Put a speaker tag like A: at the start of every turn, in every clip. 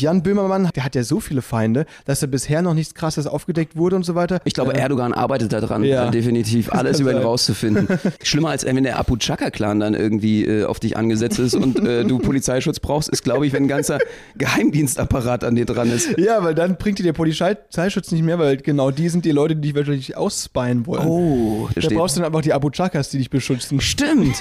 A: Jan Böhmermann, der hat ja so viele Feinde, dass er bisher noch nichts Krasses aufgedeckt wurde und so weiter.
B: Ich glaube,
A: Äh,
B: Erdogan arbeitet daran,
A: Ja.
B: äh, definitiv alles über ihn rauszufinden. Schlimmer als äh, wenn der Abu Chaka-Clan dann irgendwie äh, auf dich angesetzt ist und äh, du Polizeischutz brauchst, ist, glaube ich, wenn ein ganzer Geheimdienstapparat an dir dran ist.
A: Ja, weil dann bringt dir der Polizeischutz nicht mehr, weil genau die sind die Leute, die dich wahrscheinlich ausspyen wollen.
B: Oh,
A: da brauchst du dann einfach die Abu Chakas, die dich beschützen.
B: Stimmt.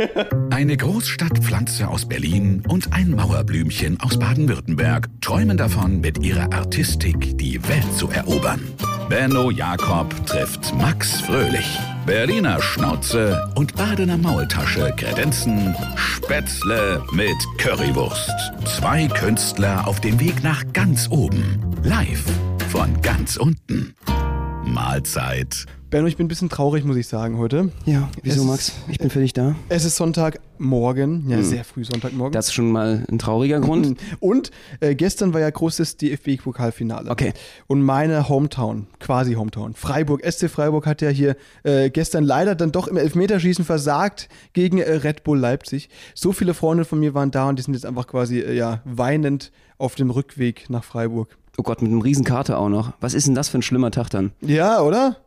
C: Eine Großstadtpflanze aus Berlin und ein Mauerblümchen aus Baden-Württemberg träumen davon, mit ihrer Artistik die Welt zu erobern. Benno Jakob trifft Max Fröhlich. Berliner Schnauze und Badener Maultasche kredenzen Spätzle mit Currywurst. Zwei Künstler auf dem Weg nach ganz oben. Live von ganz unten. Mahlzeit.
A: Benno, ich bin ein bisschen traurig, muss ich sagen, heute.
B: Ja, wieso,
A: Es-
B: Max? Ich bin für dich da.
A: Es ist Sonntagmorgen, ja, sehr früh Sonntagmorgen.
B: Das ist schon mal ein trauriger Grund.
A: Und äh, gestern war ja großes DFB-Pokalfinale.
B: Okay.
A: Und meine Hometown, quasi Hometown, Freiburg, SC Freiburg hat ja hier äh, gestern leider dann doch im Elfmeterschießen versagt gegen äh, Red Bull Leipzig. So viele Freunde von mir waren da und die sind jetzt einfach quasi äh, ja, weinend auf dem Rückweg nach Freiburg.
B: Oh Gott, mit einem Riesenkarte auch noch. Was ist denn das für ein schlimmer Tag dann?
A: Ja, oder?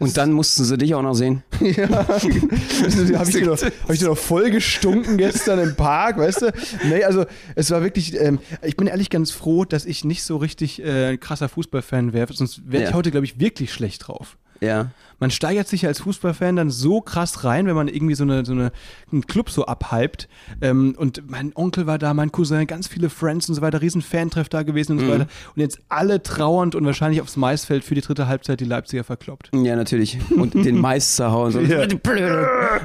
B: Und dann mussten sie dich auch noch sehen.
A: Ja, habe ich, dir doch- hab ich dir doch voll gestunken gestern im Park, weißt du? Nee, also es war wirklich, ähm, ich bin ehrlich ganz froh, dass ich nicht so richtig äh, ein krasser Fußballfan wäre, sonst wäre ich
B: Ja.
A: heute, glaube ich, wirklich schlecht drauf.
B: Ja.
A: Man steigert sich ja als Fußballfan dann so krass rein, wenn man irgendwie so, eine, so eine, einen Club so abhypt. Ähm, und mein Onkel war da, mein Cousin, ganz viele Friends und so weiter, riesen Fantreff da gewesen und so weiter. Und jetzt alle trauernd und wahrscheinlich aufs Maisfeld für die dritte Halbzeit die Leipziger verkloppt.
B: Ja, natürlich. Und den Mais zerhauen. So.
A: Ja.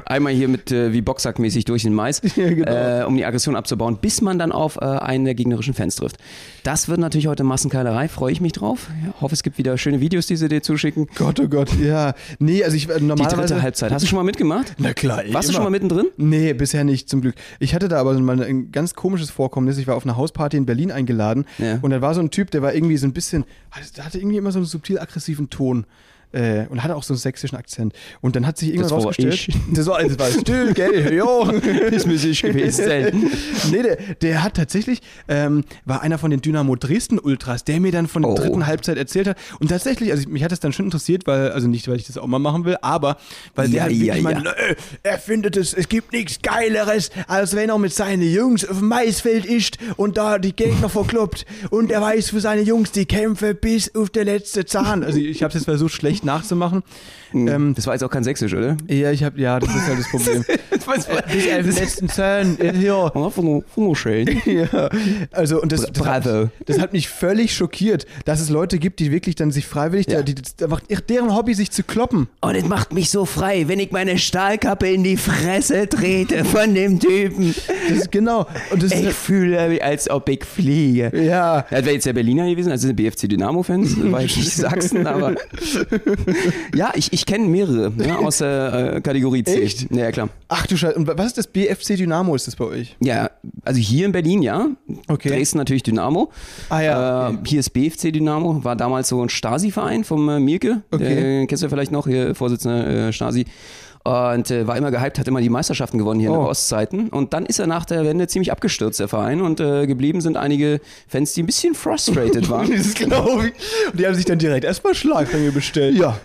B: Einmal hier mit äh, wie Boxsackmäßig durch den Mais,
A: Ja, genau.
B: äh, um die Aggression abzubauen, bis man dann auf äh, einen der gegnerischen Fans trifft. Das wird natürlich heute Massenkeilerei, freue ich mich drauf. Ja, hoffe, es gibt wieder schöne Videos, die sie dir zuschicken.
A: Gott, oh Gott, ja. Nee, also ich äh,
B: Die
A: normalerweise...
B: dritte Halbzeit. Hast du schon mal mitgemacht?
A: Na klar,
B: Warst du
A: immer.
B: schon mal mittendrin?
A: Nee, bisher nicht, zum Glück. Ich hatte da aber mal ein ganz komisches Vorkommnis. Ich war auf einer Hausparty in Berlin eingeladen
B: Ja.
A: und da war so ein Typ, der war irgendwie so ein bisschen, der hatte irgendwie immer so einen subtil aggressiven Ton. Äh, und hatte auch so einen sächsischen Akzent. Und dann hat sich
B: Das war
A: rausgestellt.
B: ich.
A: Das war, das war du, gell, jo.
B: Das muss ich gewesen sein.
A: nee, der, der hat tatsächlich, ähm, war einer von den Dynamo Dresden Ultras, der mir dann von der
B: Oh.
A: dritten Halbzeit erzählt hat. Und tatsächlich, also ich, mich hat das dann schon interessiert, weil, also nicht, weil ich das auch mal machen will, aber weil der
B: Ja,
A: halt
B: ja, ja.
A: meinte, "Nö, er findet es, es gibt nichts Geileres, als wenn er mit seinen Jungs auf dem Maisfeld ist und da die Gegner verkloppt und er weiß für seine Jungs die Kämpfe bis auf der letzte Zahn. Also ich habe es jetzt versucht, schlecht nachzumachen. Ähm,
B: Das war jetzt auch kein Sächsisch, oder?
A: ja, ich habe, ja, das ist halt das Problem.
B: Das
A: auf den letzten Zahn, äh, hier.
B: wunderschön.
A: Ja, also und das, das. Hat, das hat mich völlig schockiert, dass es Leute gibt, die wirklich dann sich freiwillig,
B: Ja.
A: die, die, einfach deren Hobby sich zu kloppen.
B: Und es macht mich so frei, wenn ich meine Stahlkappe in die Fresse trete von dem Typen.
A: Das ist genau. Und das
B: Ich
A: ist,
B: fühle mich, als ob ich fliege.
A: ja.
B: Ja, das wäre jetzt der Berliner gewesen, also BFC Dynamo-Fans, war jetzt nicht Sachsen, aber. ja, ich, ich kenne mehrere ne, aus der äh, Kategorie C.
A: Echt?
B: Ja, klar.
A: Ach du Scheiße. Und was ist das BFC Dynamo? Ist das bei euch?
B: Ja, also hier in Berlin, ja.
A: Okay.
B: Dresden natürlich Dynamo.
A: Ah ja,
B: Äh,
A: okay.
B: Hier ist BFC Dynamo, war damals so ein Stasi-Verein vom äh, Mielke.
A: Okay.
B: Äh, kennst du vielleicht noch, hier Vorsitzender äh, Stasi. Und äh, war immer gehypt, hat immer die Meisterschaften gewonnen hier in
A: Oh.
B: den Ostzeiten. Und dann ist er nach der Wende ziemlich abgestürzt, der Verein. Und äh, geblieben sind einige Fans, die ein bisschen frustrated waren.
A: Das glaube ich. Und die haben sich dann direkt erstmal Schlagringe bestellt. Ja.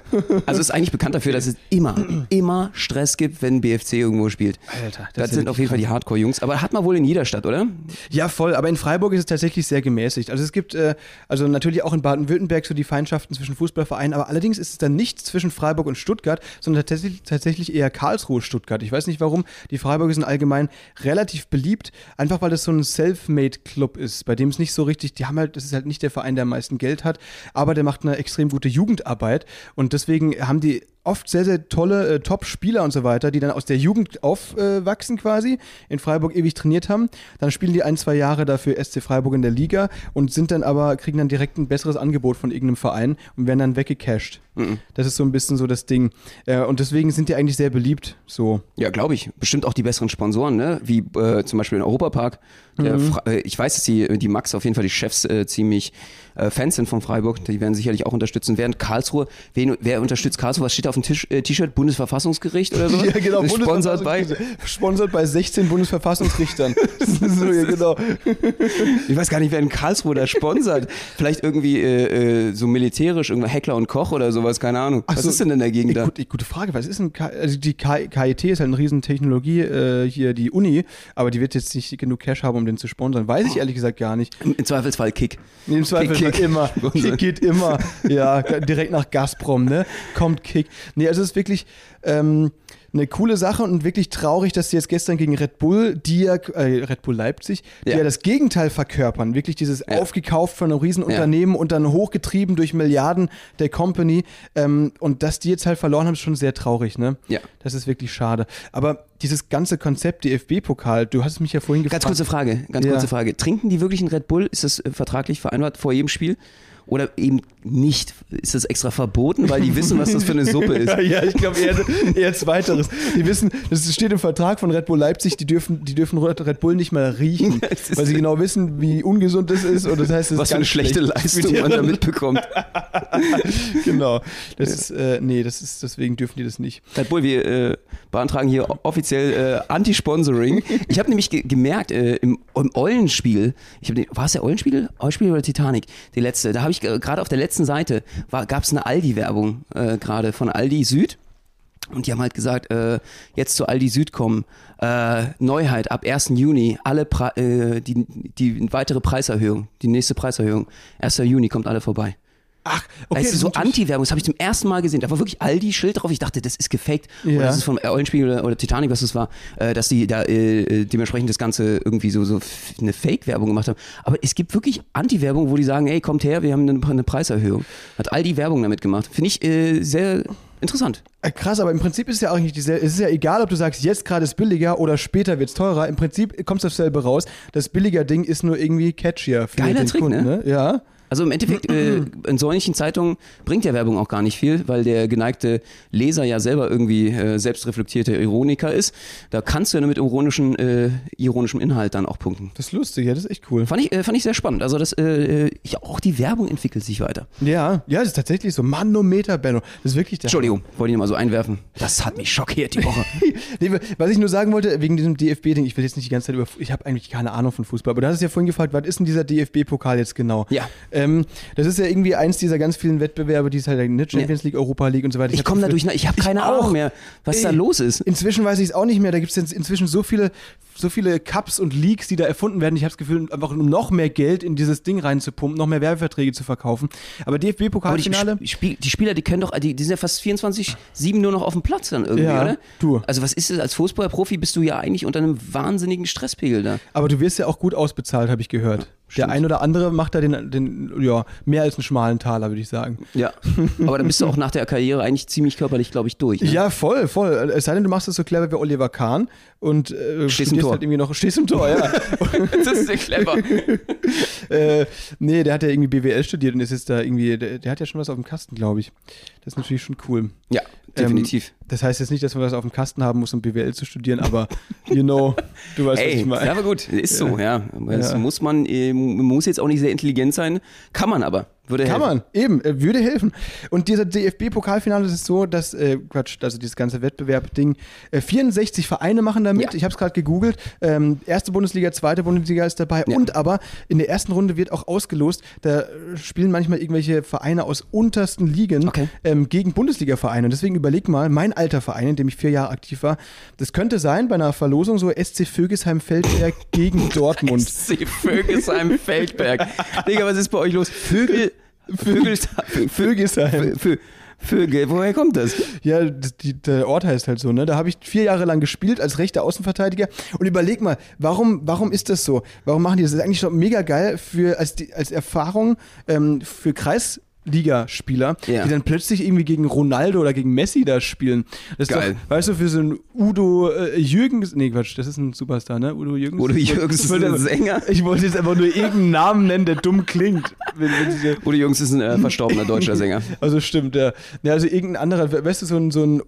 B: Also ist eigentlich bekannt dafür, dass es immer, immer Stress gibt, wenn BFC irgendwo spielt.
A: Alter, das
B: Das, sind auf jeden Fall die Hardcore-Jungs. Aber hat man wohl in jeder Stadt, oder?
A: Ja, voll. Aber in Freiburg ist es tatsächlich sehr gemäßigt. Also es gibt, äh, also natürlich auch in Baden-Württemberg so die Feindschaften zwischen Fußballvereinen, aber allerdings ist es dann nichts zwischen Freiburg und Stuttgart, sondern tatsächlich, tatsächlich eher Karlsruhe, Stuttgart. Ich weiß nicht warum. Die Freiburger sind allgemein relativ beliebt, einfach weil das so ein Self-Made-Club ist, bei dem es nicht so richtig, die haben halt, das ist halt nicht der Verein, der am meisten Geld hat, aber der macht eine extrem gute Jugendarbeit und deswegen haben die oft sehr, sehr tolle äh, Top-Spieler und so weiter, die dann aus der Jugend aufwachsen quasi, in Freiburg ewig trainiert haben. Dann spielen die ein, zwei Jahre dafür SC Freiburg in der Liga und sind dann aber, kriegen dann direkt ein besseres Angebot von irgendeinem Verein und werden dann weggecasht. Das ist so ein bisschen so das Ding. Äh, und deswegen sind die eigentlich sehr beliebt. So.
B: Ja, glaube ich. Bestimmt auch die besseren Sponsoren, ne? Wie äh, zum Beispiel in Europapark. Fra- äh, ich weiß, dass die, die Max auf jeden Fall die Chefs äh, ziemlich äh, Fans sind von Freiburg, die werden sicherlich auch unterstützen. Während Karlsruhe, wen, wer unterstützt Karlsruhe? Was steht da auf dem äh, T-Shirt? Bundesverfassungsgericht oder so?
A: Ja, genau.
B: Sponsert bei.
A: Sponsert bei 16 Bundesverfassungsrichtern. so, ja, genau.
B: Ich weiß gar nicht, wer in Karlsruhe da sponsert. Vielleicht irgendwie äh, äh, so militärisch, irgendwer Heckler und Koch oder sowas, keine Ahnung.
A: Ach
B: Was
A: so,
B: ist denn in der Gegend da?
A: Gut, gute Frage. Was ist denn K also die K KIT ist halt eine riesen Technologie äh, hier die Uni, aber die wird jetzt nicht genug Cash haben, um den zu sponsern. Weiß ich ehrlich gesagt gar nicht.
B: Im Zweifelsfall Kick.
A: Im Zweifel
B: Kick.
A: immer. Kick geht immer. Ja, direkt nach Gazprom, ne? Kommt Kick. Nee, also es ist wirklich ähm, eine coole Sache und wirklich traurig, dass sie jetzt gestern gegen Red Bull, die ja, äh, Red Bull Leipzig, die ja.
B: Ja.
A: das Gegenteil verkörpern. Wirklich dieses aufgekauft von einem Riesenunternehmen und dann hochgetrieben durch Milliarden der Company. Ähm, und dass die jetzt halt verloren haben, ist schon sehr traurig, ne?
B: Ja.
A: Das ist wirklich schade. Aber dieses ganze Konzept DFB-Pokal, du hast mich ja vorhin gefragt.
B: Ganz kurze Frage, ganz
A: Ja.
B: kurze Frage. Trinken die wirklich einen Red Bull? Ist das äh, vertraglich vereinbart vor jedem Spiel? Oder eben nicht? Ist das extra verboten, weil die wissen, was das für eine Suppe ist?
A: Ja, ja ich glaube eher, eher zweiteres. Die wissen, das steht im Vertrag von Red Bull Leipzig, die dürfen, die dürfen Red Bull nicht mal riechen,
B: Das
A: weil sie genau wissen, wie ungesund das ist. Und das heißt, es
B: Was
A: ist
B: für eine schlechte
A: schlecht
B: Leistung man da mitbekommt.
A: Genau. Das ist, äh, nee, das ist, deswegen dürfen die das nicht.
B: Red Bull, wir äh, beantragen hier offiziell äh, Anti-Sponsoring. Ich habe nämlich ge gemerkt, äh, im, im Eulenspiel, ich hab den, war es der Eulenspiel? Eulenspiel oder Titanic? Die letzte. Da habe ich äh, gerade auf der letzten Seite gab es eine Aldi-Werbung äh, gerade von Aldi Süd. Und die haben halt gesagt, äh, jetzt zu Aldi Süd kommen, äh, Neuheit ab 1. Juni, alle Pre äh, die, die weitere Preiserhöhung, die nächste Preiserhöhung, 1. Juni kommt alle vorbei.
A: Ach,
B: Okay, das ist so Anti-Werbung, das habe ich zum ersten Mal gesehen. Da war wirklich Aldi-Schild drauf. Ich dachte, das ist gefaked.
A: Ja.
B: Oder das ist vom Eulenspiegel oder, oder Titanic, was das war, äh, dass die da äh, äh, dementsprechend das Ganze irgendwie so, so eine Fake-Werbung gemacht haben. Aber es gibt wirklich Anti-Werbung, wo die sagen, ey, kommt her, wir haben eine, eine Preiserhöhung. Hat Aldi Werbung damit gemacht. Finde ich äh, sehr interessant.
A: Äh, Krass, aber im Prinzip ist ja auch nicht dieselbe. Es ist ja egal, ob du sagst, jetzt gerade ist billiger oder später wird es teurer. Im Prinzip kommt es dasselbe raus. Das billiger Ding ist nur irgendwie catchier für
B: Geiler
A: den
B: Trick,
A: Kunden.
B: ne?
A: Ne? Ja.
B: Also im Endeffekt, äh, in solchen Zeitungen bringt ja Werbung auch gar nicht viel, weil der geneigte Leser ja selber irgendwie äh, selbstreflektierter Ironiker ist. Da kannst du ja nur mit ironischen, äh, ironischem Inhalt dann auch punkten.
A: Das ist lustig, ja, das ist echt cool.
B: Fand ich, äh, fand ich sehr spannend. Also das, äh, ja, auch die Werbung entwickelt sich weiter.
A: Ja, ja, das ist tatsächlich so. Manometer, Benno. Das ist wirklich der.
B: Entschuldigung, wollte ich mal so einwerfen. Das hat mich schockiert die Woche.
A: Nee, was ich nur sagen wollte, wegen diesem DFB-Ding, ich will jetzt nicht die ganze Zeit über, ich habe eigentlich keine Ahnung von Fußball, aber du hast es ja vorhin gefragt, was ist denn dieser DFB-Pokal jetzt genau?
B: Ja.
A: Ähm, das ist ja irgendwie eins dieser ganz vielen Wettbewerbe, die es halt ne, Champions League, Europa League und so weiter.
B: Ich
A: hab
B: komme da
A: das
B: durch,
A: Gefühl-
B: ich habe keine. Ahnung mehr, was da
A: Ey,
B: los ist.
A: Inzwischen weiß ich es auch nicht mehr. Da gibt es inzwischen so viele, so viele Cups und Leagues, die da erfunden werden. Ich habe das Gefühl, einfach um noch mehr Geld in dieses Ding reinzupumpen, noch mehr Werbeverträge zu verkaufen. Aber
B: die,
A: DFB-Pokalfinale.
B: Sp- die Spieler, die können doch, die, die sind ja fast 24-7 nur noch auf dem Platz dann irgendwie,
A: Ja,
B: oder?
A: du.
B: Also was ist es, als Fußballprofi bist du ja eigentlich unter einem wahnsinnigen Stresspegel da.
A: Aber du wirst ja auch gut ausbezahlt, habe ich gehört. Der ein oder andere macht da den, den, ja, mehr als einen schmalen Taler, würde ich sagen.
B: Ja. Aber dann bist du auch nach der Karriere eigentlich ziemlich körperlich, glaube ich, durch. Ne?
A: Ja, voll, voll. Es sei denn, du machst das so clever wie Oliver Kahn und äh,
B: Stehst im Tor.
A: halt irgendwie noch, stehst im Tor, ja.
B: Das ist sehr clever.
A: äh, nee, der hat ja irgendwie BWL studiert und ist jetzt da irgendwie, der, der hat ja schon was auf dem Kasten, glaube ich. Das ist natürlich schon cool.
B: Ja, definitiv.
A: Ähm, das heißt jetzt nicht, dass man was auf dem Kasten haben muss, um BWL zu studieren, aber you know, du weißt, was
B: Ey,
A: ich meine.
B: ja, aber gut, ist so, ja. Aber Das
A: Ja.
B: muss man, äh, muss jetzt auch nicht sehr intelligent sein, kann man aber. Würde
A: Kann
B: helfen.
A: man, eben, äh, würde helfen. Und dieser DFB-Pokalfinale ist so, dass, äh, Quatsch, also dieses ganze Wettbewerb-Ding, äh, 64 Vereine machen damit.
B: Ja.
A: Ich habe es gerade gegoogelt. Ähm, erste Bundesliga, zweite Bundesliga ist dabei.
B: Ja.
A: Und aber in der ersten Runde wird auch ausgelost, da äh, spielen manchmal irgendwelche Vereine aus untersten Ligen
B: Okay.
A: ähm, gegen Bundesliga-Vereine. Und deswegen überleg mal, mein alter Verein, in dem ich vier Jahre aktiv war, das könnte sein bei einer Verlosung so SC Vögesheim-Feldberg gegen Dortmund.
B: SC Vögelsheim Feldberg. Digga, was ist bei euch los? Vögel. Vögel.
A: Vögesheim.
B: Vö- Vögel, woher kommt das?
A: Ja, die, der Ort heißt halt so, ne? Da habe ich vier Jahre lang gespielt als rechter Außenverteidiger. Und überleg mal, warum, warum ist das so? Warum machen die das? Das ist eigentlich schon mega geil für, als, die, als Erfahrung ähm, für Kreisligaspieler,
B: Ja.
A: die dann plötzlich irgendwie gegen Ronaldo oder gegen Messi da spielen. Das ist
B: Geil.
A: Doch, weißt du, für so einen Udo äh, Jürgens, nee Quatsch, das ist ein Superstar, ne? Udo Jürgens.
B: Udo Jürgens
A: ich
B: ist
A: wollte
B: ein Sänger.
A: Ich wollte jetzt einfach nur irgendeinen Namen nennen, der dumm klingt. Wenn, wenn
B: Udo Jungs ist ein äh, verstorbener deutscher Sänger.
A: also stimmt, ja. ja. Also irgendein anderer, weißt du, so ein, so ein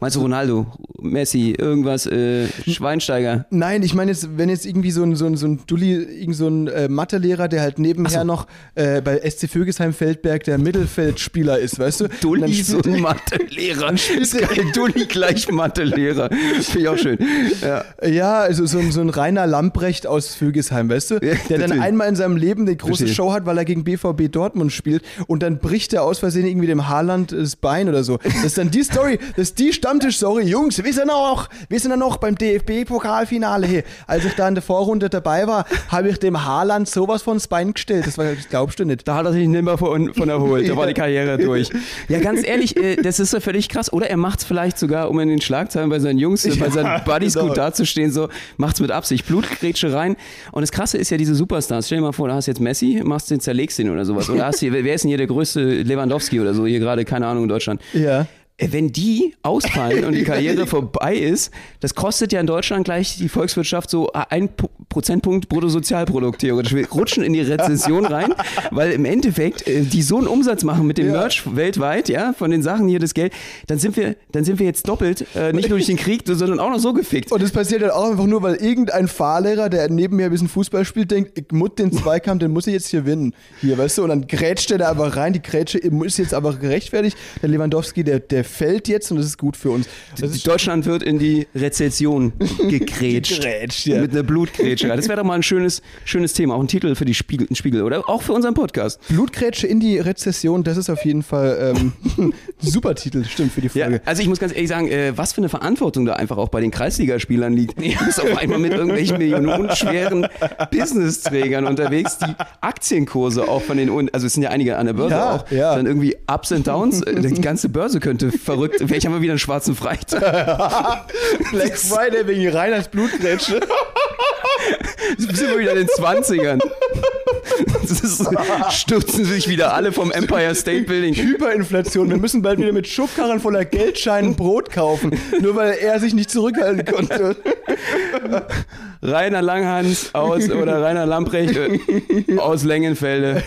B: Meinst du Ronaldo, Messi, irgendwas, äh, Schweinsteiger?
A: Nein, ich meine jetzt, wenn jetzt irgendwie so ein, so ein, so ein Dulli, irgend so ein äh, Mathelehrer, der halt nebenher
B: so.
A: noch äh, bei SC Vögesheim-Feldberg der Mittelfeldspieler ist, weißt du?
B: Dulli, so ein
A: er-
B: Mathelehrer. Ist geil. Dulli gleich Mathelehrer. Finde ich auch schön. Ja.
A: Ja, also so ein, so ein Rainer Lamprecht aus Vögesheim, weißt du?
B: Ja,
A: der dann einmal in seinem Leben eine große. Show hat, weil er gegen BVB Dortmund spielt und dann bricht er aus Versehen irgendwie dem Haaland das Bein oder so. Das ist dann die Story, das ist die Stammtisch-Story. Jungs, wir sind noch, wir sind ja noch beim DFB-Pokalfinale. Hey, als ich da in der Vorrunde dabei war, habe ich dem Haaland sowas von das Bein gestellt. Das, war, das glaubst du nicht.
B: Da hat er sich nicht mehr von, von erholt. Da war die Karriere durch. Ja, ganz ehrlich, äh, das ist ja völlig krass. Oder er macht es vielleicht sogar, um in den Schlagzeilen bei seinen Jungs, bei seinen Buddies
A: genau.
B: gut dazustehen, so macht's mit Absicht. Blutgrätsche rein. Und das Krasse ist ja diese Superstars. Stell dir mal vor, da hast du jetzt Messi, machst den, zerlegst den oder sowas. Oder hast hier, wer ist denn hier der größte Lewandowski oder so, hier gerade, keine Ahnung, in Deutschland.
A: Ja.
B: Äh, Wenn die ausfallen und die Karriere vorbei ist, das kostet ja in Deutschland gleich die Volkswirtschaft so ein Pu- Prozentpunkt Bruttosozialprodukt theoretisch. Wir rutschen in die Rezession rein, weil im Endeffekt äh, die so einen Umsatz machen mit dem
A: Ja.
B: Merch weltweit, ja, von den Sachen hier das Geld, dann sind wir, dann sind wir jetzt doppelt, äh, nicht nur durch den Krieg, sondern auch noch so gefickt.
A: Und das passiert halt auch einfach nur, weil irgendein Fahrlehrer, der neben mir ein bisschen Fußball spielt, denkt, ich muss den Zweikampf, den muss ich jetzt hier gewinnen. Hier, weißt du? Und dann grätscht er da einfach rein. Die Grätsche ist jetzt aber gerechtfertigt. Der Lewandowski, der, der fällt jetzt und das ist gut für uns.
B: Deutschland wird in die Rezession gegrätscht.
A: Gegrätscht, ja.
B: Mit einer Blutgrätsche. Das wäre doch mal ein schönes, schönes Thema. Auch ein Titel für die Spiegel, Spiegel, oder? Auch für unseren Podcast.
A: Blutgrätsche in die Rezession, das ist auf jeden Fall ähm, ein super Titel, stimmt, für die
B: Ja,
A: Folge.
B: also ich muss ganz ehrlich sagen, äh, was für eine Verantwortung da einfach auch bei den Kreisligaspielern liegt. Du bist auf einmal mit irgendwelchen millionenschweren Business-Trägern unterwegs, die Aktienkurse auch von den, also es sind ja einige an der Börse
A: Ja,
B: auch,
A: ja.
B: dann irgendwie Ups und Downs, äh, die ganze Börse könnte verrückt, vielleicht haben wir wieder einen schwarzen Freitag.
A: Black Friday wegen Reiners Blutgrätsche.
B: sind wir wieder in den 20ern. Das ist, stürzen sich wieder alle vom Empire State Building.
A: Hyperinflation. Wir müssen bald wieder mit Schubkarren voller Geldscheinen Brot kaufen, nur weil er sich nicht zurückhalten konnte.
B: Rainer Langhans aus oder Rainer Lamprecht äh, aus Längenfelde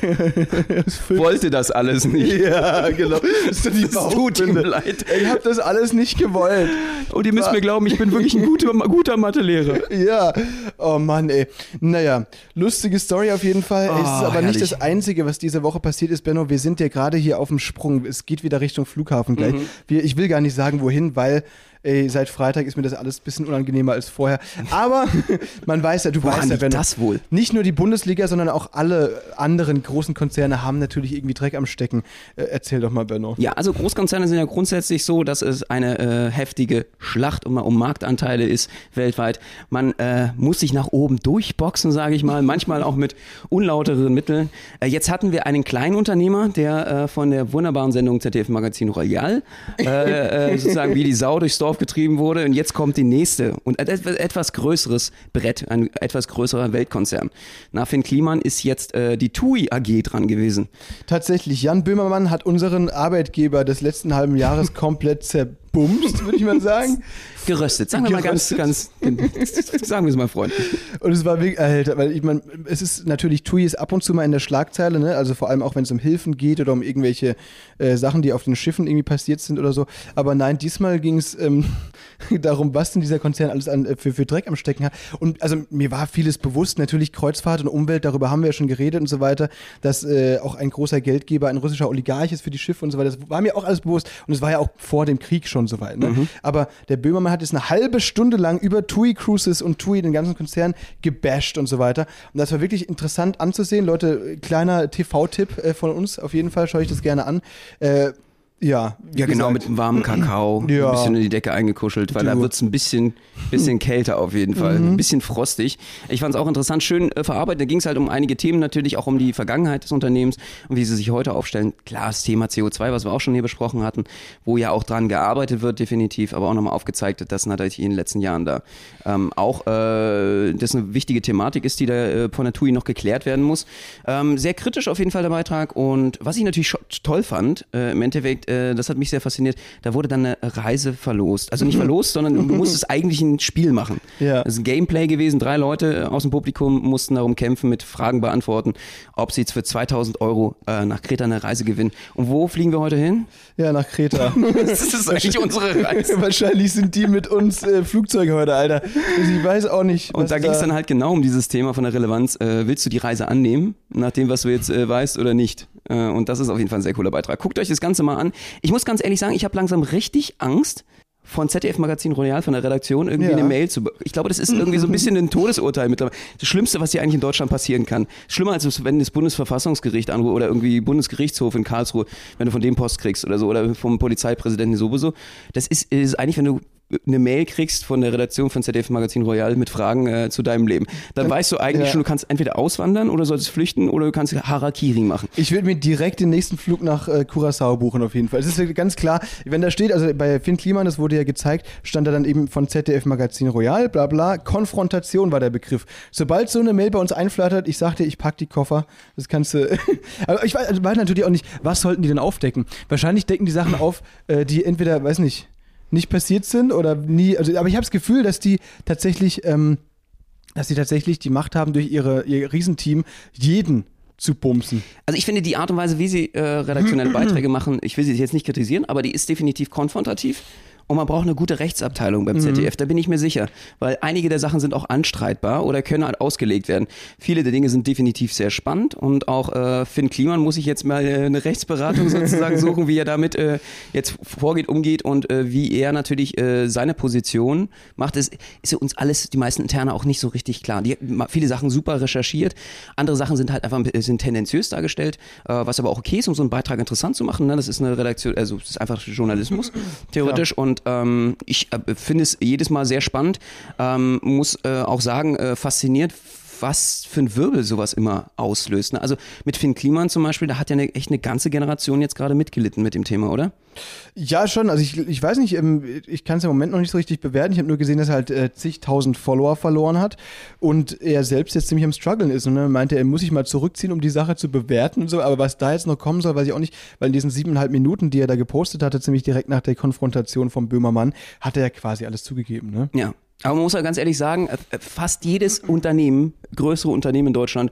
B: wollte das alles nicht.
A: Ja, genau. Das,
B: Es tut ihm leid.
A: Ich habe das alles nicht gewollt.
B: Und ihr müsst mir glauben, ich bin wirklich ein guter, guter Mathelehrer.
A: Ja, oh Mann, ey. Naja, lustige Story auf jeden Fall. Es ist aber nicht
B: herrlich.
A: das Einzige, was diese Woche passiert ist, Benno. Wir sind ja gerade hier auf dem Sprung. Es geht wieder Richtung Flughafen gleich.
B: Mhm.
A: Wir, ich will gar nicht sagen, wohin, weil ey, seit Freitag ist mir das alles ein bisschen unangenehmer als vorher. Aber man weiß ja, du
B: Woran
A: weißt ja, Benno.
B: das wohl?
A: Nicht nur die Bundesliga, sondern auch alle anderen großen Konzerne haben natürlich irgendwie Dreck am Stecken. Äh, erzähl doch mal, Benno.
B: Ja, also Großkonzerne sind ja grundsätzlich so, dass es eine äh, heftige Schlacht um, um Marktanteile ist weltweit. Man äh, muss sich nach oben durchboxen, sage ich mal, manchmal auch mit unlauteren Mitteln. Äh, jetzt hatten wir einen kleinen Unternehmer, der äh, von der wunderbaren Sendung ZDF Magazin Royal äh, sozusagen wie die Sau durchs Dorf getrieben wurde. Und jetzt kommt die nächste und et etwas größeres Brett, ein etwas größerer Weltkonzern. Nach Finn Kliman ist jetzt äh, die TUI AG dran gewesen.
A: Tatsächlich, Jan Böhmermann hat unseren Arbeitgeber des letzten halben Jahres komplett zerbumst, würde ich mal sagen.
B: Geröstet. Sagen wir mal ganz, ganz, sagen wir es mal freundlich.
A: Und es war wirklich, Alter, weil ich meine, es ist natürlich, TUI ist ab und zu mal in der Schlagzeile, ne? Also vor allem auch, wenn es um Hilfen geht oder um irgendwelche äh, Sachen, die auf den Schiffen irgendwie passiert sind oder so. Aber nein, diesmal ging es ähm, darum, was denn dieser Konzern alles an, äh, für, für Dreck am Stecken hat. Und also mir war vieles bewusst, natürlich Kreuzfahrt und Umwelt, darüber haben wir ja schon geredet und so weiter, dass äh, auch ein großer Geldgeber, ein russischer Oligarch ist für die Schiffe und so weiter. Das war mir auch alles bewusst. Und es war ja auch vor dem Krieg schon so weit. Ne? Aber der Böhmermann hat jetzt eine halbe Stunde lang über TUI Cruises und TUI, den ganzen Konzern, gebasht und so weiter. Und das war wirklich interessant anzusehen. Leute, kleiner TV-Tipp äh, von uns, auf jeden Fall schaue ich das gerne an. Äh, ja,
B: Ja, genau,
A: gesagt,
B: mit einem warmen Kakao,
A: Ja.
B: ein bisschen in die Decke eingekuschelt, weil da
A: Du.
B: wird es ein bisschen, bisschen kälter auf jeden Fall,
A: Mhm.
B: ein bisschen frostig. Ich fand es auch interessant, schön äh, verarbeitet. Da ging es halt um einige Themen, natürlich auch um die Vergangenheit des Unternehmens und wie sie sich heute aufstellen. Klar, das Thema CO2, was wir auch schon hier besprochen hatten, wo ja auch dran gearbeitet wird, definitiv, aber auch nochmal aufgezeigt, dass natürlich in den letzten Jahren da ähm, auch äh, das eine wichtige Thematik ist, die da äh, von der TUI noch geklärt werden muss. Ähm, sehr kritisch auf jeden Fall der Beitrag und was ich natürlich toll fand, äh, im Endeffekt, äh, das hat mich sehr fasziniert. Da wurde dann eine Reise verlost. Also nicht verlost, sondern du musstest eigentlich ein Spiel machen.
A: Ja.
B: Das ist ein Gameplay gewesen. Drei Leute aus dem Publikum mussten darum kämpfen, mit Fragen beantworten, ob sie jetzt für 2000 Euro äh, nach Kreta eine Reise gewinnen. Und wo fliegen wir heute hin?
A: Ja, nach Kreta.
B: Das ist eigentlich unsere Reise.
A: Wahrscheinlich sind die mit uns äh, Flugzeuge heute, Alter. Also ich weiß auch nicht.
B: Und da ging es dann halt genau um dieses Thema von der Relevanz. Äh, willst du die Reise annehmen, nach dem, was du jetzt äh, weißt oder nicht? Äh, und das ist auf jeden Fall ein sehr cooler Beitrag. Guckt euch das Ganze mal an. Ich muss ganz ehrlich sagen, ich habe langsam richtig Angst, von ZDF Magazin Royal, von der Redaktion, irgendwie
A: Ja.
B: eine Mail zu. Ich glaube, das ist irgendwie so ein bisschen ein Todesurteil mittlerweile. Das Schlimmste, was hier eigentlich in Deutschland passieren kann. Schlimmer als wenn das Bundesverfassungsgericht anruft oder irgendwie Bundesgerichtshof in Karlsruhe, wenn du von dem Post kriegst oder so, oder vom Polizeipräsidenten sowieso. Das ist, ist eigentlich, wenn du eine Mail kriegst von der Redaktion von ZDF Magazin Royal mit Fragen äh, zu deinem Leben. Dann weißt du eigentlich
A: ja.
B: schon, du kannst entweder auswandern oder solltest flüchten oder du kannst Harakiri machen.
A: Ich würde mir direkt den nächsten Flug nach äh, Curacao buchen auf jeden Fall. Es ist ganz klar, wenn da steht, also bei Finn Kliman, das wurde ja gezeigt, stand da dann eben von ZDF Magazin Royal, bla bla, Konfrontation war der Begriff. Sobald so eine Mail bei uns einflattert, ich sagte, ich pack die Koffer, das kannst du. Aber ich weiß, also weiß natürlich auch nicht, was sollten die denn aufdecken? Wahrscheinlich decken die Sachen auf, äh, die entweder, weiß nicht, nicht passiert sind oder nie. Also, aber ich habe das Gefühl, dass die tatsächlich, ähm, dass sie tatsächlich die Macht haben, durch ihre, ihr Riesenteam jeden zu bumsen.
B: Also ich finde die Art und Weise, wie sie äh, redaktionelle Beiträge machen, ich will sie jetzt nicht kritisieren, aber die ist definitiv konfrontativ. Und man braucht eine gute Rechtsabteilung beim ZDF, da bin ich mir sicher. Weil einige der Sachen sind auch anstreitbar oder können halt ausgelegt werden. Viele der Dinge sind definitiv sehr spannend und auch äh, Finn Kliman muss ich jetzt mal äh, eine Rechtsberatung sozusagen suchen, wie er damit äh, jetzt vorgeht, umgeht und äh, wie er natürlich äh, seine Position macht. Es ist ja uns alles, die meisten Interne auch nicht so richtig klar. Die viele Sachen super recherchiert, andere Sachen sind halt einfach sind tendenziös dargestellt, äh, was aber auch okay ist, um so einen Beitrag interessant zu machen. Ne? Das ist eine Redaktion, also es ist einfach Journalismus theoretisch und ähm, ich äh, finde es jedes Mal sehr spannend. Ähm, muss äh, auch sagen, äh, fasziniert, was für ein Wirbel sowas immer auslöst. Ne? Also mit Finn Kliman zum Beispiel, da hat ja eine, echt eine ganze Generation jetzt gerade mitgelitten mit dem Thema, oder?
A: Ja, schon. Also ich, ich weiß nicht, ähm, ich kann es im Moment noch nicht so richtig bewerten. Ich habe nur gesehen, dass er halt äh, zigtausend Follower verloren hat und er selbst jetzt ziemlich am struggeln ist. Und meinte er, er muss sich mal zurückziehen, um die Sache zu bewerten und so. Aber was da jetzt noch kommen soll, weiß ich auch nicht, weil in diesen siebeneinhalb Minuten, die er da gepostet hatte, ziemlich direkt nach der Konfrontation vom Böhmermann, hat er ja quasi alles zugegeben. Ne?
B: Ja. Aber man muss ja ganz ehrlich sagen, äh, fast jedes Unternehmen, größere Unternehmen in Deutschland,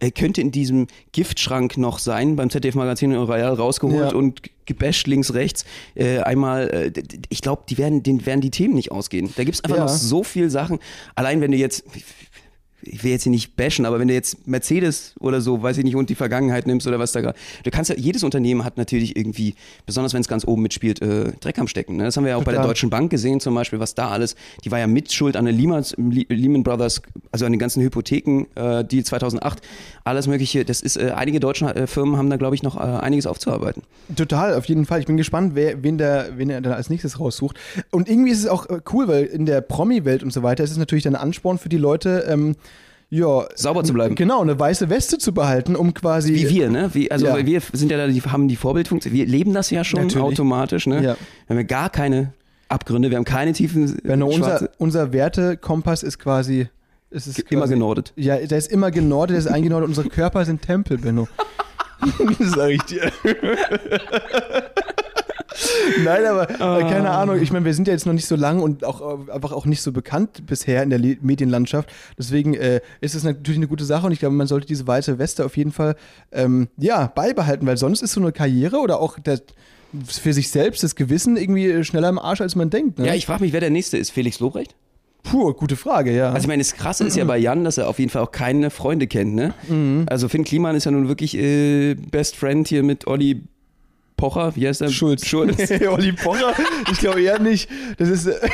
B: äh, könnte in diesem Giftschrank noch sein, beim ZDF Magazin Royal rausgeholt
A: Ja.
B: und gebasht links, rechts. Äh, einmal, äh, ich glaube, die werden, denen werden die Themen nicht ausgehen. Da gibt es einfach
A: Ja.
B: noch so viel Sachen. Allein wenn du jetzt, ich will jetzt hier nicht bashen, aber wenn du jetzt Mercedes oder so, weiß ich nicht, und die Vergangenheit nimmst oder was da gerade, du kannst ja, jedes Unternehmen hat natürlich irgendwie, besonders wenn es ganz oben mitspielt, äh, Dreck am Stecken. Ne? Das haben wir ja auch bei der
A: Total.
B: Deutschen Bank gesehen zum Beispiel, was da alles, die war ja mitschuld an der Lehman, Lehman Brothers, also an den ganzen Hypotheken, äh, die 2008, alles mögliche, das ist, äh, einige deutsche äh, Firmen haben da glaube ich noch äh, einiges aufzuarbeiten.
A: Total, auf jeden Fall. Ich bin gespannt, wer, wen, der, wen er dann als nächstes raussucht. Und irgendwie ist es auch äh, cool, weil in der Promi-Welt und so weiter ist es natürlich dann ein Ansporn für die Leute, ähm, ja,
B: Sauber zu bleiben.
A: Genau, eine weiße Weste zu behalten, um quasi.
B: Wie wir, ne? Wie, also
A: Ja.
B: wir sind ja da, die haben die Vorbildfunktion, wir leben das ja schon
A: Natürlich.
B: automatisch, ne?
A: Ja.
B: Wir haben ja gar keine Abgründe, wir haben keine tiefen schwarze,
A: unser, unser Wertekompass ist quasi. Es ist
B: immer
A: quasi,
B: genordet.
A: Ja, der ist immer genordet, der ist eingenordet. Unsere Körper sind Tempel, Benno. das sag ich dir. Nein, aber äh, keine Ahnung. Ich meine, wir sind ja jetzt noch nicht so lang und auch äh, einfach auch nicht so bekannt bisher in der Le Medienlandschaft. Deswegen äh, ist es natürlich eine gute Sache und ich glaube, man sollte diese weiße Weste auf jeden Fall ähm, ja beibehalten, weil sonst ist so eine Karriere oder auch der, für sich selbst das Gewissen irgendwie schneller im Arsch, als man denkt. Ne?
B: Ja, ich frage mich, wer der nächste ist. Felix Lobrecht?
A: Puh, gute Frage, ja.
B: Also ich meine, das Krasse ist ja bei Jan, dass er auf jeden Fall auch keine Freunde kennt, ne?
A: Mhm.
B: Also Finn Kliman ist ja nun wirklich äh, Best Friend hier mit Olli Pocher, wie heißt der?
A: Schulz.
B: Schulz.
A: Olli Pocher? Ich glaube eher nicht. Das ist. äh,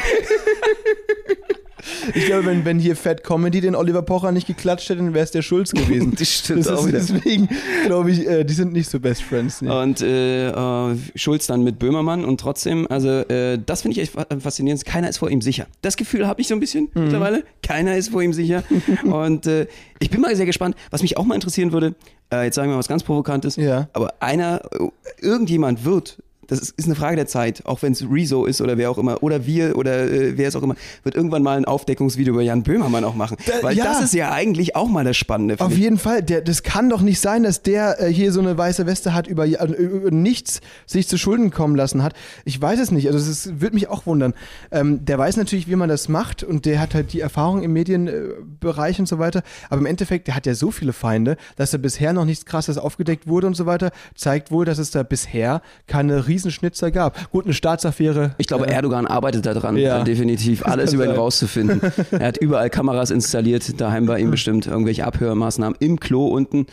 A: ich glaube, wenn, wenn hier Fat Comedy den Oliver Pocher nicht geklatscht hätte, dann wäre es der Schulz gewesen.
B: Das stimmt
A: das
B: auch wieder.
A: Deswegen glaube ich, äh, die sind nicht so Best Friends. Nee.
B: Und äh, äh, Schulz dann mit Böhmermann und trotzdem, also äh, das finde ich echt fa- faszinierend. Keiner ist vor ihm sicher. Das Gefühl habe ich so ein bisschen
A: Mhm.
B: mittlerweile. Keiner ist vor ihm sicher. und äh, ich bin mal sehr gespannt, was mich auch mal interessieren würde, äh, jetzt sagen wir mal was ganz Provokantes,
A: Ja.
B: aber einer, äh, irgendjemand wird das ist, ist eine Frage der Zeit, auch wenn es Rezo ist oder wer auch immer, oder wir oder äh, wer es auch immer, wird irgendwann mal ein Aufdeckungsvideo über Jan Böhmermann auch machen.
A: Da-
B: Weil
A: ja.
B: das ist ja eigentlich auch mal das Spannende.
A: Auf
B: ich.
A: jeden Fall, der, das kann doch nicht sein, dass der äh, hier so eine weiße Weste hat, über, also über nichts sich zu Schulden kommen lassen hat. Ich weiß es nicht, also es würde mich auch wundern. Ähm, der weiß natürlich, wie man das macht und der hat halt die Erfahrung im Medienbereich und so weiter. Aber im Endeffekt, der hat ja so viele Feinde, dass da bisher noch nichts Krasses aufgedeckt wurde und so weiter. Zeigt wohl, dass es da bisher keine Riesenschnitzer gab. Gut, eine Staatsaffäre.
B: Ich glaube,
A: äh,
B: Erdogan arbeitet daran,
A: Ja.
B: äh, definitiv alles über ihn rauszufinden. er hat überall Kameras installiert, daheim bei ihm bestimmt irgendwelche Abhörmaßnahmen im Klo unten,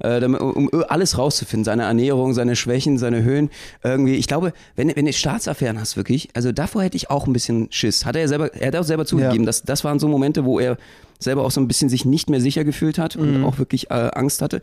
B: äh, um alles rauszufinden, seine Ernährung, seine Schwächen, seine Höhen. Irgendwie, ich glaube, wenn, wenn du Staatsaffären hast, wirklich, also davor hätte ich auch ein bisschen Schiss. Hat er ja selber, er hat auch selber zugegeben,
A: Ja.
B: dass das waren so Momente, wo er selber auch so ein bisschen sich nicht mehr sicher gefühlt hat und
A: Mhm.
B: auch wirklich äh, Angst hatte.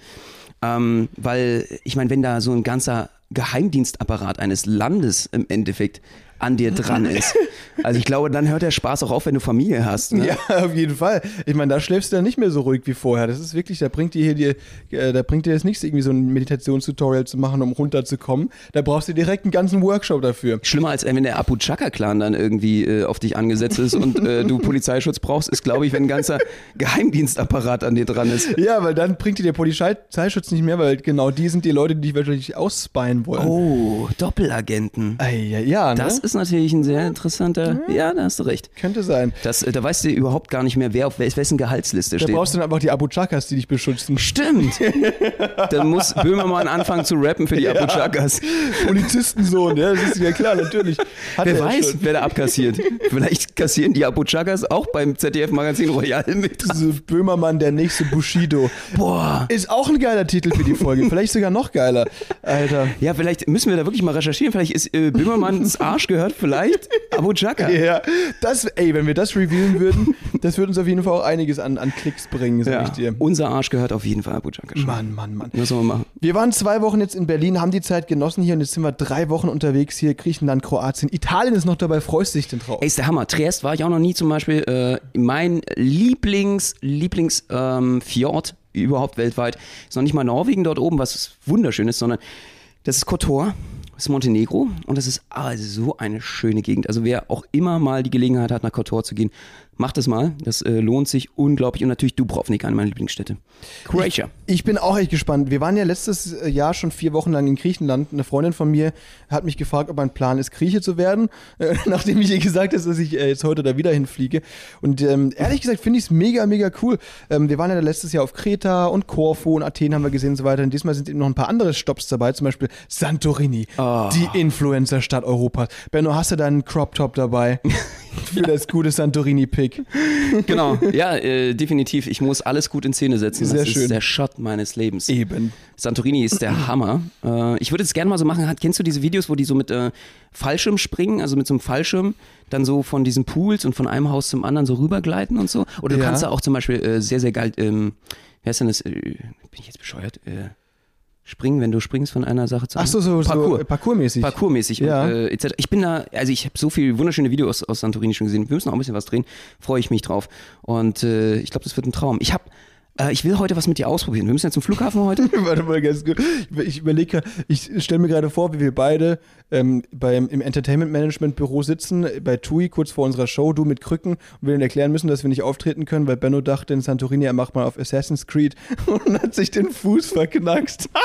B: Ähm, weil, ich meine, wenn da so ein ganzer Geheimdienstapparat eines Landes im Endeffekt an dir dran ist. Also ich glaube, dann hört der Spaß auch auf, wenn du Familie hast. Ne?
A: Ja, auf jeden Fall. Ich meine, da schläfst du dann nicht mehr so ruhig wie vorher. Das ist wirklich, da bringt dir hier die, äh, da bringt dir jetzt nichts, irgendwie so ein Meditationstutorial zu machen, um runterzukommen. Da brauchst du direkt einen ganzen Workshop dafür.
B: Schlimmer als wenn der Abu Chaka-Clan dann irgendwie äh, auf dich angesetzt ist und äh, du Polizeischutz brauchst, ist, glaube ich, wenn ein ganzer Geheimdienstapparat an dir dran ist.
A: Ja, weil dann bringt dir der Polizeischutz nicht mehr, weil genau die sind die Leute, die dich wahrscheinlich ausspyen wollen.
B: Oh, Doppelagenten.
A: Ei, ja, ja, ne?
B: Das ist natürlich ein sehr interessanter. Ja, da hast du recht.
A: Könnte sein.
B: Das, äh, da weißt du überhaupt gar nicht mehr, wer auf wessen Gehaltsliste
A: Da
B: steht.
A: brauchst du dann auch die Abu Chakas, die dich beschützen.
B: Stimmt. Dann muss Böhmermann anfangen zu rappen für die Abu Chakas.
A: Polizistensohn, ja, das ist ja klar, natürlich. Hat er
B: Wer
A: ja
B: weiß,
A: schon.
B: wer da abkassiert. Vielleicht kassieren die Abu Chakas auch beim ZDF-Magazin Royal mit.
A: So Böhmermann, der nächste Bushido.
B: Boah.
A: Ist auch ein geiler Titel für die Folge. Vielleicht sogar noch geiler. Alter.
B: Ja, vielleicht müssen wir da wirklich mal recherchieren. Vielleicht ist äh, Böhmermanns Arsch gehört vielleicht Abu Chaka.
A: Ja, das, ey, wenn wir das revealen würden, das würde uns auf jeden Fall auch einiges an, an Klicks bringen, sag
B: Ja,
A: ich dir.
B: unser Arsch gehört auf jeden Fall Abu Chaka. schon.
A: Mann, Mann, Mann.
B: Was sollen wir machen?
A: Wir waren zwei Wochen jetzt in Berlin, haben die Zeit genossen hier und jetzt sind wir drei Wochen unterwegs hier. Griechenland, Kroatien, Italien ist noch dabei. Freust du dich denn drauf?
B: Ey, ist der Hammer. Triest war ich auch noch nie zum Beispiel. Äh, mein Lieblings, Lieblings ähm, Fjord überhaupt weltweit. Ist noch nicht mal Norwegen dort oben, was wunderschön ist, sondern das ist Kotor. Das ist Montenegro und das ist ah, so eine schöne Gegend. Also wer auch immer mal die Gelegenheit hat, nach Kotor zu gehen, macht es mal. Das äh, lohnt sich unglaublich. Und natürlich Dubrovnik, eine meiner Lieblingsstädte. Croatia.
A: Ich bin auch echt gespannt. Wir waren ja letztes äh, Jahr schon vier Wochen lang in Griechenland. Eine Freundin von mir hat mich gefragt, ob mein Plan ist, Grieche zu werden, äh, nachdem ich ihr gesagt habe, dass ich äh, jetzt heute da wieder hinfliege. Und ähm, ehrlich gesagt finde ich es mega, mega cool. Ähm, wir waren ja letztes Jahr auf Kreta und Korfu und Athen haben wir gesehen und so weiter. Und diesmal sind eben noch ein paar andere Stops dabei, zum Beispiel Santorini, die Influencer-Stadt Europas. Benno, hast du deinen Crop-Top dabei für das gute Santorini-Pick?
B: Genau, ja, äh, definitiv. Ich muss alles gut in Szene setzen. Das
A: Sehr
B: ist
A: schön.
B: der Shot meines Lebens.
A: Eben.
B: Santorini ist der Hammer. Äh, ich würde es gerne mal so machen. Kennst du diese Videos, wo die so mit äh, Fallschirm springen, also mit so einem Fallschirm, dann so von diesen Pools und von einem Haus zum anderen so rübergleiten und so? Oder du
A: Ja.
B: kannst da auch zum Beispiel äh, sehr, sehr geil, ähm, wer ist denn das? Äh, bin ich jetzt bescheuert? Äh, springen, wenn du springst von einer Sache zur
A: Ach so, so,
B: Parkour.
A: so äh, parkourmäßig.
B: Parkourmäßig
A: Ja.
B: und, äh, etc. Ich bin da, also ich habe so viele wunderschöne Videos aus Santorini schon gesehen. Wir müssen auch ein bisschen was drehen. Freue ich mich drauf. Und äh, ich glaube, das wird ein Traum. Ich habe, äh, ich will heute was mit dir ausprobieren. Wir müssen ja zum Flughafen heute.
A: Warte mal ganz gut. Ich überlege, ich stelle mir gerade vor, wie wir beide ähm, beim, im Entertainment Management Büro sitzen, bei TUI, kurz vor unserer Show, du mit Krücken und wir dann erklären müssen, dass wir nicht auftreten können, weil Benno dachte in Santorini, er macht mal auf Assassin's Creed und hat sich den Fuß verknackst.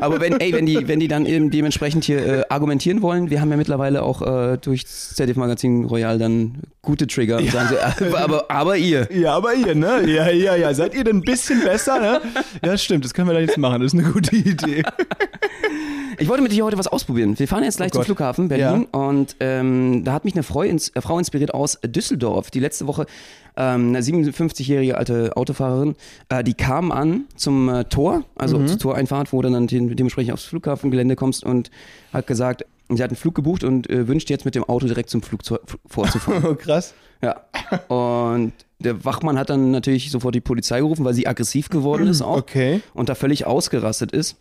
B: Aber wenn, ey, wenn die, wenn die dann eben dementsprechend hier äh, argumentieren wollen, wir haben ja mittlerweile auch äh, durch das ZDF-Magazin Royal dann gute Trigger und sagen so, aber, aber, aber ihr.
A: Ja, aber ihr, ne? Ja, ja, ja. Seid ihr denn ein bisschen besser, ne? Ja, stimmt. Das können wir dann jetzt machen. Das ist eine gute Idee.
B: Ich wollte mit dir heute was ausprobieren. Wir fahren jetzt gleich
A: Oh
B: zum
A: Gott.
B: Flughafen Berlin und ähm, da hat mich eine Frau, ins, äh, Frau inspiriert aus Düsseldorf, die letzte Woche ähm, eine 57-jährige alte Autofahrerin, äh, die kam an zum äh, Tor, also
A: Mhm.
B: zur Toreinfahrt, wo du dann de dementsprechend aufs Flughafengelände kommst und hat gesagt, sie hat einen Flug gebucht und äh, wünscht jetzt mit dem Auto direkt zum Flugzeug vorzufahren.
A: Oh, krass.
B: ja. Und der Wachmann hat dann natürlich sofort die Polizei gerufen, weil sie aggressiv geworden ist auch
A: Okay.
B: und da völlig ausgerastet ist.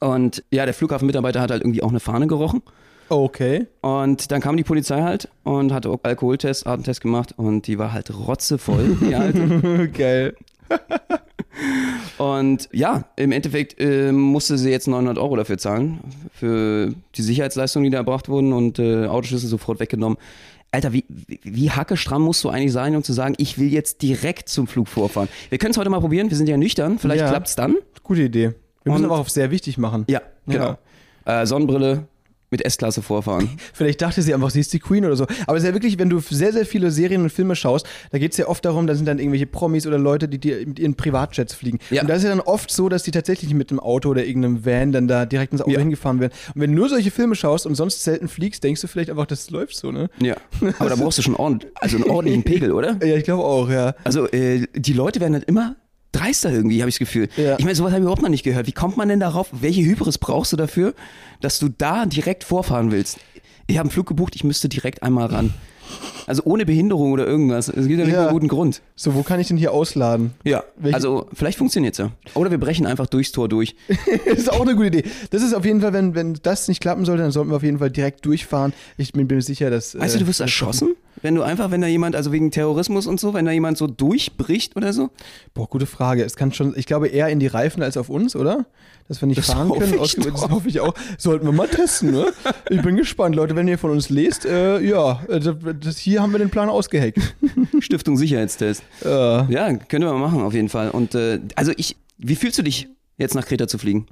B: Und ja, der Flughafenmitarbeiter hat halt irgendwie auch eine Fahne gerochen.
A: Okay.
B: Und dann kam die Polizei halt und hat auch Alkoholtest, Atemtest gemacht und die war halt rotzevoll, die alte.
A: Geil.
B: Und ja, im Endeffekt äh, musste sie jetzt 900 Euro dafür zahlen, für die Sicherheitsleistungen, die da erbracht wurden und äh, Autoschlüssel sofort weggenommen. Alter, wie, wie, wie hackestramm musst du eigentlich sein, um zu sagen, ich will jetzt direkt zum Flug vorfahren? Wir können es heute mal probieren, wir sind ja nüchtern, vielleicht
A: Ja.
B: klappt's dann.
A: Gute Idee. Wir müssen
B: Und-
A: aber auch auf sehr wichtig machen.
B: Ja, genau. Äh, Sonnenbrille mit S-Klasse vorfahren.
A: Vielleicht dachte sie einfach, sie ist die Queen oder so. Aber es ist ja wirklich, wenn du sehr, sehr viele Serien und Filme schaust, da geht es ja oft darum, da sind dann irgendwelche Promis oder Leute, die, die mit ihren Privatjets fliegen.
B: Ja.
A: Und da ist ja dann oft so, dass die tatsächlich mit einem Auto oder irgendeinem Van dann da direkt ins Auto
B: Ja.
A: hingefahren werden. Und wenn du nur solche Filme schaust und sonst selten fliegst, denkst du vielleicht einfach, das läuft so, ne?
B: Ja. Aber da brauchst du schon ordentlich, also einen ordentlichen Pegel, oder?
A: Ja, ich glaube auch, ja.
B: Also äh, die Leute werden halt immer dreister irgendwie, habe ich das Gefühl.
A: Ja.
B: Ich meine, sowas habe ich überhaupt noch nicht gehört. Wie kommt man denn darauf? Welche Hybris brauchst du dafür, dass du da direkt vorfahren willst? Ich habe einen Flug gebucht, ich müsste direkt einmal ran. Also ohne Behinderung oder irgendwas. Es gibt ja nicht
A: Ja.
B: einen guten Grund.
A: So, wo kann ich denn hier ausladen?
B: Ja.
A: Welche-
B: Also vielleicht funktioniert's ja. Oder wir brechen einfach durchs Tor durch.
A: das ist auch eine gute Idee. Das ist auf jeden Fall, wenn, wenn das nicht klappen sollte, dann sollten wir auf jeden Fall direkt durchfahren. Ich bin, bin mir sicher, dass.
B: Weißt du,
A: äh,
B: du wirst erschossen? Wenn du einfach, wenn da jemand, also wegen Terrorismus und so, wenn da jemand so durchbricht oder so?
A: Boah, gute Frage. Es kann schon, ich glaube, eher in die Reifen als auf uns, oder? Dass wir nicht
B: Das
A: fahren können. Ausge- das hoffe ich auch. Sollten wir mal testen, ne? Ich bin gespannt, Leute, wenn ihr von uns lest, äh, ja, äh, das, hier haben wir den Plan ausgeheckt.
B: Stiftung Sicherheitstest.
A: Äh,
B: Ja, können wir mal machen auf jeden Fall. Und äh, also ich, wie fühlst du dich, jetzt nach Kreta zu fliegen?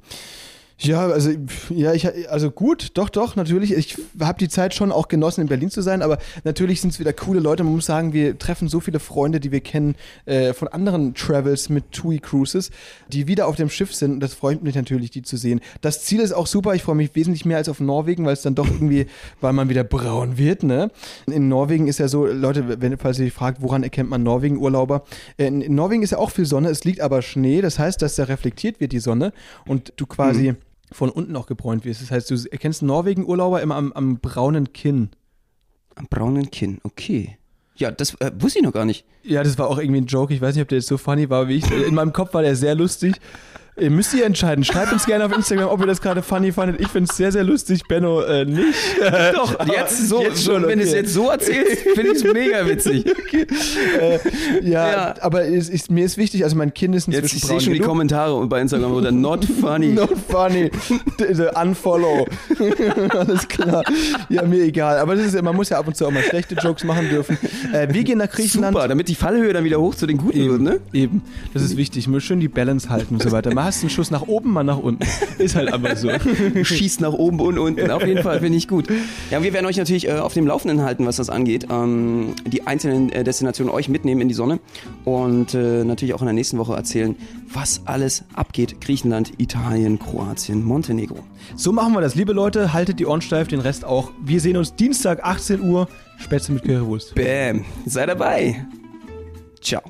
A: Ja, also ja, ich also gut, doch, doch, natürlich. Ich habe die Zeit schon auch genossen, in Berlin zu sein, aber natürlich sind es wieder coole Leute. Man muss sagen, wir treffen so viele Freunde, die wir kennen äh, von anderen Travels mit TUI Cruises, die wieder auf dem Schiff sind. Und das freut mich natürlich, die zu sehen. Das Ziel ist auch super. Ich freue mich wesentlich mehr als auf Norwegen, weil es dann doch irgendwie, weil man wieder braun wird. Ne? In Norwegen ist ja so, Leute, wenn falls ihr euch fragt, woran erkennt man Norwegen-Urlauber? Äh, In, in Norwegen ist ja auch viel Sonne. Es liegt aber Schnee. Das heißt, dass da reflektiert wird die Sonne und du quasi von unten auch gebräunt wirst. Das heißt, du erkennst Norwegen-Urlauber immer am, am braunen Kinn.
B: Am braunen Kinn, okay. Ja, das äh, wusste ich noch gar nicht.
A: Ja, das war auch irgendwie ein Joke. Ich weiß nicht, ob der jetzt so funny war wie ich. In meinem Kopf war der sehr lustig. Ihr müsst ihr entscheiden. Schreibt uns gerne auf Instagram, ob ihr das gerade funny fandet. Ich finde es sehr, sehr lustig. Benno äh, nicht.
B: Doch, jetzt so,
A: Jetzt schon,
B: wenn du es
A: okay.
B: jetzt so erzählst, finde ich es mega witzig.
A: Äh, ja,
B: Ja.
A: aber es ist, mir ist wichtig, also mein Kind ist
B: Jetzt
A: inzwischen
B: ich sehe schon die
A: genug.
B: Kommentare bei Instagram oder not funny.
A: Not funny. Unfollow. Alles klar. Ja, mir egal. Aber ist, man muss ja ab und zu auch mal schlechte Jokes machen dürfen. Äh, wir gehen nach Griechenland.
B: Super, damit die Fallhöhe dann wieder hoch zu den guten wird, ne?
A: Eben. Das ist wichtig. Muss schön die Balance halten und so weiter. Hast einen Schuss nach oben, mal nach unten. Ist halt einfach so.
B: Schießt nach oben und unten. Auf jeden Fall finde ich gut. Ja, wir werden euch natürlich äh, auf dem Laufenden halten, was das angeht. Ähm, die einzelnen äh, Destinationen euch mitnehmen in die Sonne und äh, natürlich auch in der nächsten Woche erzählen, was alles abgeht. Griechenland, Italien, Kroatien, Montenegro.
A: So machen wir das. Liebe Leute, haltet die Ohren steif, den Rest auch. Wir sehen uns Dienstag, 18 Uhr. Spätzle mit Currywurst.
B: Bam, sei dabei. Ciao.